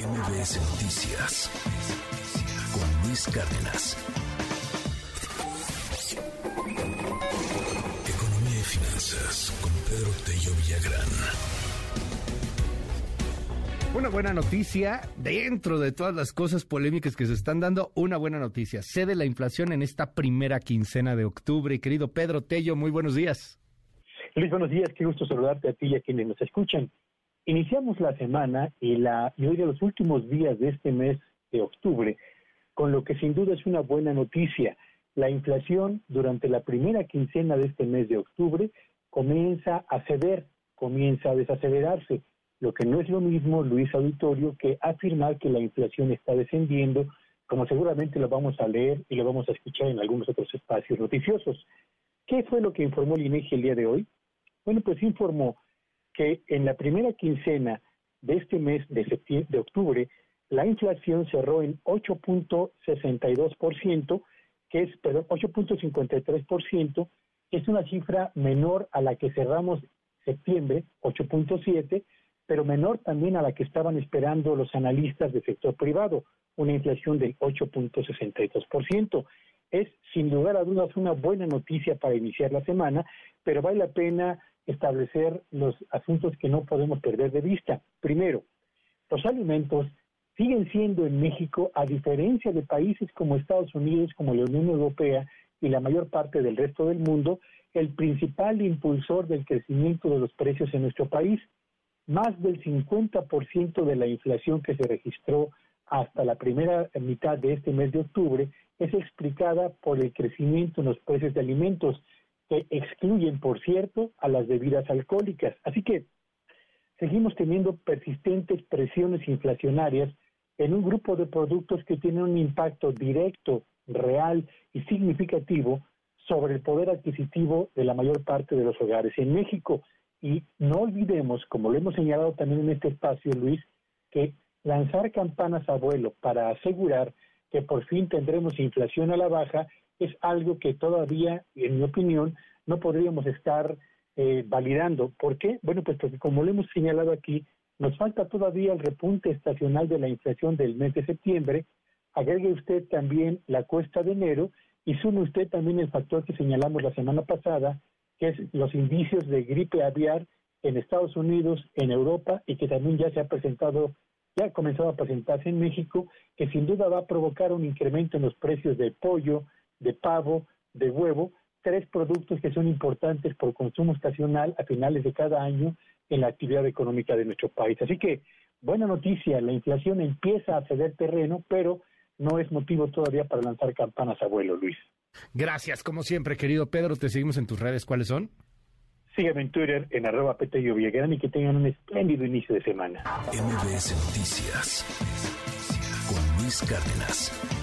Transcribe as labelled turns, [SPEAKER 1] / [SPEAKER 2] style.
[SPEAKER 1] MBS Noticias con Luis Cárdenas. Economía y finanzas con Pedro Tello Villagrán.
[SPEAKER 2] Una buena noticia, dentro de todas las cosas polémicas que se están dando, una buena noticia. Cede la inflación en esta primera quincena de octubre. Querido Pedro Tello, muy buenos días.
[SPEAKER 3] Luis, buenos días. Qué gusto saludarte a ti y a quienes nos escuchan. Iniciamos la semana y, la, y hoy de los últimos días de este mes de octubre, con lo que sin duda es una buena noticia. La inflación durante la primera quincena de este mes de octubre comienza a ceder, comienza a desacelerarse, lo que no es lo mismo, Luis Auditorio, que afirmar que la inflación está descendiendo, como seguramente lo vamos a leer y lo vamos a escuchar en algunos otros espacios noticiosos. ¿Qué fue lo que informó el INEGI el día de hoy? Bueno, pues informó que en la primera quincena de este mes de, septiembre, de octubre, la inflación cerró en 8.62%, que es, perdón, 8.53%, que es una cifra menor a la que cerramos septiembre, 8.7, pero menor también a la que estaban esperando los analistas del sector privado, una inflación del 8.62%. Es, sin lugar a dudas, una buena noticia para iniciar la semana, pero vale la pena establecer los asuntos que no podemos perder de vista. Primero, los alimentos siguen siendo en México, a diferencia de países como Estados Unidos, como la Unión Europea y la mayor parte del resto del mundo, el principal impulsor del crecimiento de los precios en nuestro país. Más del 50% de la inflación que se registró hasta la primera mitad de este mes de octubre es explicada por el crecimiento en los precios de alimentos, que excluyen, por cierto, a las bebidas alcohólicas. Así que seguimos teniendo persistentes presiones inflacionarias en un grupo de productos que tienen un impacto directo, real y significativo sobre el poder adquisitivo de la mayor parte de los hogares en México. Y no olvidemos, como lo hemos señalado también en este espacio, Luis, que lanzar campanas a vuelo para asegurar que por fin tendremos inflación a la baja es algo que todavía, en mi opinión, no podríamos estar eh, validando. ¿Por qué? Bueno, pues porque como lo hemos señalado aquí, nos falta todavía el repunte estacional de la inflación del mes de septiembre, agregue usted también la cuesta de enero y sume usted también el factor que señalamos la semana pasada, que es los indicios de gripe aviar en Estados Unidos, en Europa y que también ya se ha presentado, ya ha comenzado a presentarse en México, que sin duda va a provocar un incremento en los precios de pollo, de pavo, de huevo, tres productos que son importantes por consumo estacional a finales de cada año en la actividad económica de nuestro país. Así que, buena noticia, la inflación empieza a ceder terreno, pero no es motivo todavía para lanzar campanas a vuelo, Luis.
[SPEAKER 2] Gracias, como siempre, querido Pedro. Te seguimos en tus redes. ¿Cuáles son?
[SPEAKER 3] Sígueme en Twitter en arroba Petello y que tengan un espléndido inicio de semana.
[SPEAKER 1] MBS Noticias con Luis Cárdenas.